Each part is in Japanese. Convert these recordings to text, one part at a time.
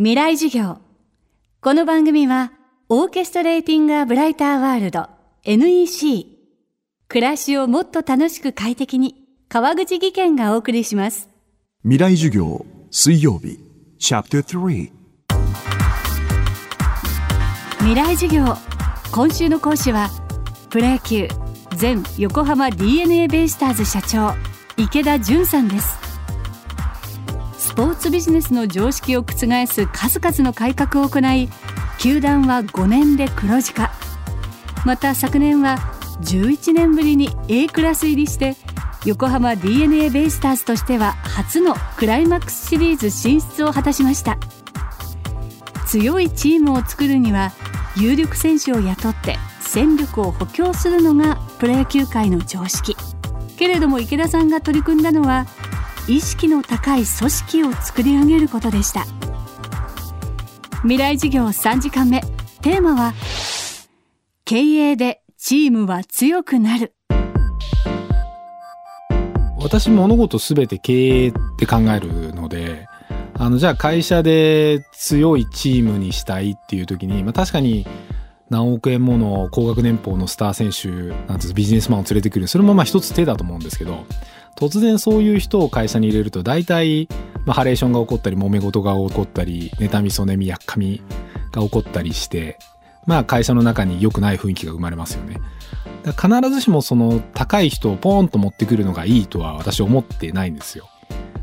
未来授業。この番組は、オーケストレーティング・ア・ブライター・ワールド NEC。暮らしをもっと楽しく快適に、川口義賢がお送りします。未来授業水曜日チャプター3未来授業。今週の講師は、プロ野球、前横浜 DNA ベイスターズ社長、池田純さんです。スポーツビジネスの常識を覆す数々の改革を行い球団は5年で黒字化。また昨年は11年ぶりに A クラス入りして横浜 d n a ベイスターズとしては初のクライマックスシリーズ進出を果たしました。強いチームを作るには有力選手を雇って戦力を補強するのがプロ野球界の常識。けれども池田さんが取り組んだのは意識の高い組織を作り上げることでした。未来事業3時間目。テーマは経営でチームは強くなる。私物事すべて経営って考えるので、あの、じゃあ会社で強いチームにしたいっていう時に、まあ確かに何億円もの高額年俸のスター選手、なんてビジネスマンを連れてくる。それもまあ一つ手だと思うんですけど、突然そういう人を会社に入れると大体、まあ、ハレーションが起こったり、揉め事が起こったり、妬み、そねみ、やっかみが起こったりして、まあ会社の中に良くない雰囲気が生まれますよね。だから必ずしもその高い人をポーンと持ってくるのがいいとは私は思ってないんですよ。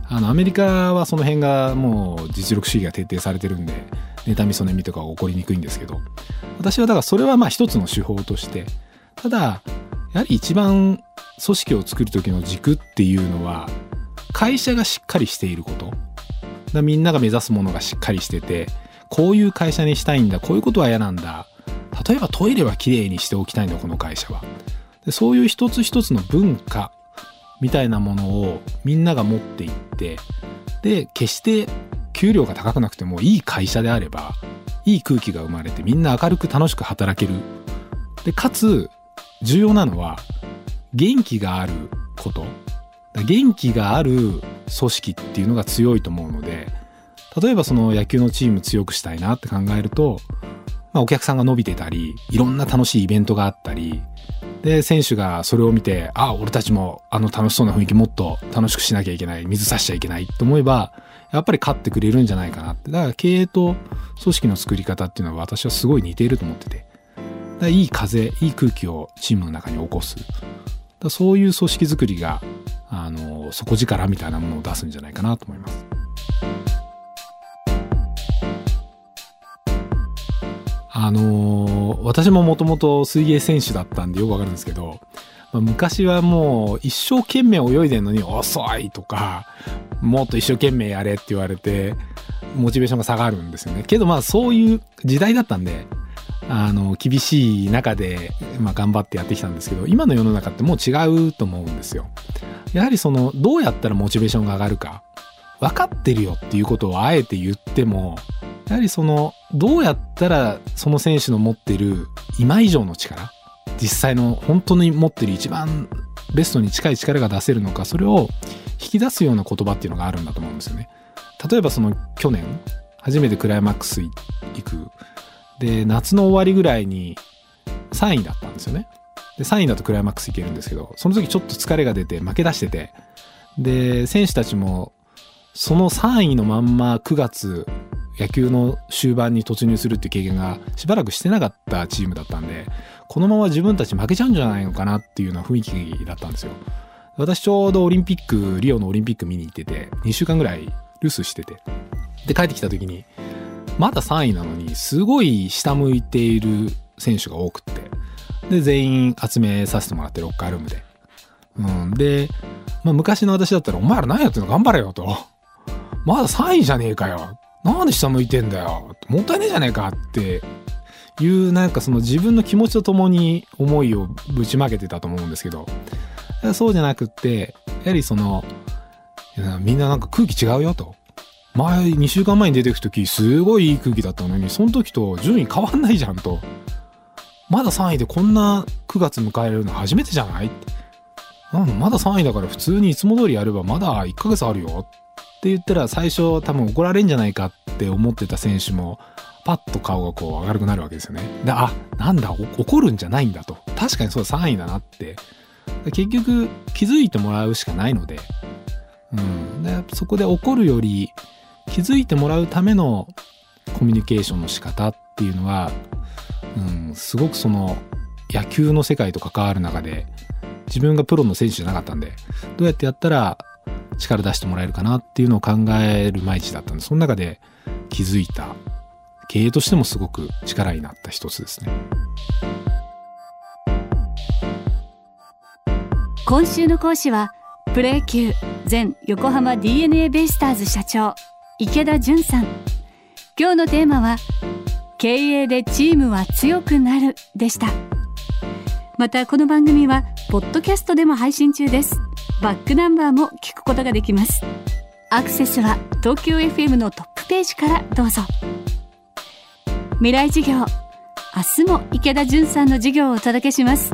あのアメリカはその辺がもう実力主義が徹底されてるんで妬みそねみとかが起こりにくいんですけど私はだからそれはまあ一つの手法としてただやはり一番組織を作る時の軸っていうのは会社がしっかりしていること。だみんなが目指すものがしっかりしててこういう会社にしたいんだこういうことは嫌なんだ。例えばトイレはきれいにしておきたいんだこの会社は。でそういう一つ一つの文化みたいなものをみんなが持っていってで決して給料が高くなくてもいい会社であればいい空気が生まれてみんな明るく楽しく働ける。でかつ重要なのは元気があること。元気がある組織っていうのが強いと思うので例えばその野球のチーム強くしたいなって考えると、まあ、お客さんが伸びてたりいろんな楽しいイベントがあったりで選手がそれを見てあ俺たちもあの楽しそうな雰囲気もっと楽しくしなきゃいけない水差しちゃいけないと思えばやっぱり勝ってくれるんじゃないかなって。だから経営と組織の作り方っていうのは私はすごい似ていると思ってて。いい風いい空気をチームの中に起こす。だそういう組織作りがあの底力みたいなものを出すんじゃないかなと思います。あのー私ももともと水泳選手だったんでよくわかるんですけど、まあ昔はもう一生懸命泳いでんのに遅いとか、もっと一生懸命やれって言われて、モチベーションが下がるんですよね。けどまあそういう時代だったんで、あの、厳しい中で、まあ頑張ってやってきたんですけど、今の世の中ってもう違うと思うんですよ。やはりその、どうやったらモチベーションが上がるか、分かってるよっていうことをあえて言っても、やはりその、どうやったらその選手の持ってる今以上の力、実際の本当に持ってる一番ベストに近い力が出せるのか、それを引き出すような言葉っていうのがあるんだと思うんですよね。例えばその去年、初めてクライマックス行く。で、夏の終わりぐらいに3位だったんですよね。で、3位だとクライマックス行けるんですけど、その時ちょっと疲れが出て負け出してて、で、選手たちもその3位のまんま9月野球の終盤に突入するっていう経験がしばらくしてなかったチームだったんで、このまま自分たち負けちゃうんじゃないのかなっていうような雰囲気だったんですよ。私ちょうどオリンピック、リオのオリンピック見に行ってて、2週間ぐらい留守してて、で帰ってきた時に、まだ3位なのに、すごい下向いている選手が多くって、で、全員集めさせてもらって、ロッカールームで。うん。で、まあ、昔の私だったら、お前ら何やってんの？頑張れよと。まだ3位じゃねえかよ。なんで下向いてんだよ。もったいねえじゃねえかっていう、なんかその自分の気持ちとともに思いをぶちまけてたと思うんですけど、そうじゃなくって、やはりその、みんななんか空気違うよと。前、2週間前に出てく時、すごいいい空気だったのに、その時と順位変わんないじゃんと。まだ3位でこんな9月迎えるの初めてじゃないって。うん、まだ3位だから普通にいつも通りやればまだ1ヶ月あるよっって言ったら最初多分怒られんじゃないかって思ってた選手もパッと顔がこう明るくなるわけですよね。で、あ、なんだ、怒るんじゃないんだと。確かにそう3位だなって。結局気づいてもらうしかないので、うん。でそこで怒るより気づいてもらうためのコミュニケーションの仕方っていうのは、うん、すごくその野球の世界と関わる中で自分がプロの選手じゃなかったんで、どうやってやったら力出してもらえるかなっていうのを考える毎日だったんで、その中で気づいた経営としてもすごく力になった一つですね。今週の講師はプロ野球前横浜 d n a ベイスターズ社長池田純さん。今日のテーマは経営でチームは強くなるでした。またこの番組はポッドキャストでも配信中です。バックナンバーも聞くことができます。アクセスは東京 FM のトップページからどうぞ。未来授業明日も池田純さんの授業をお届けします。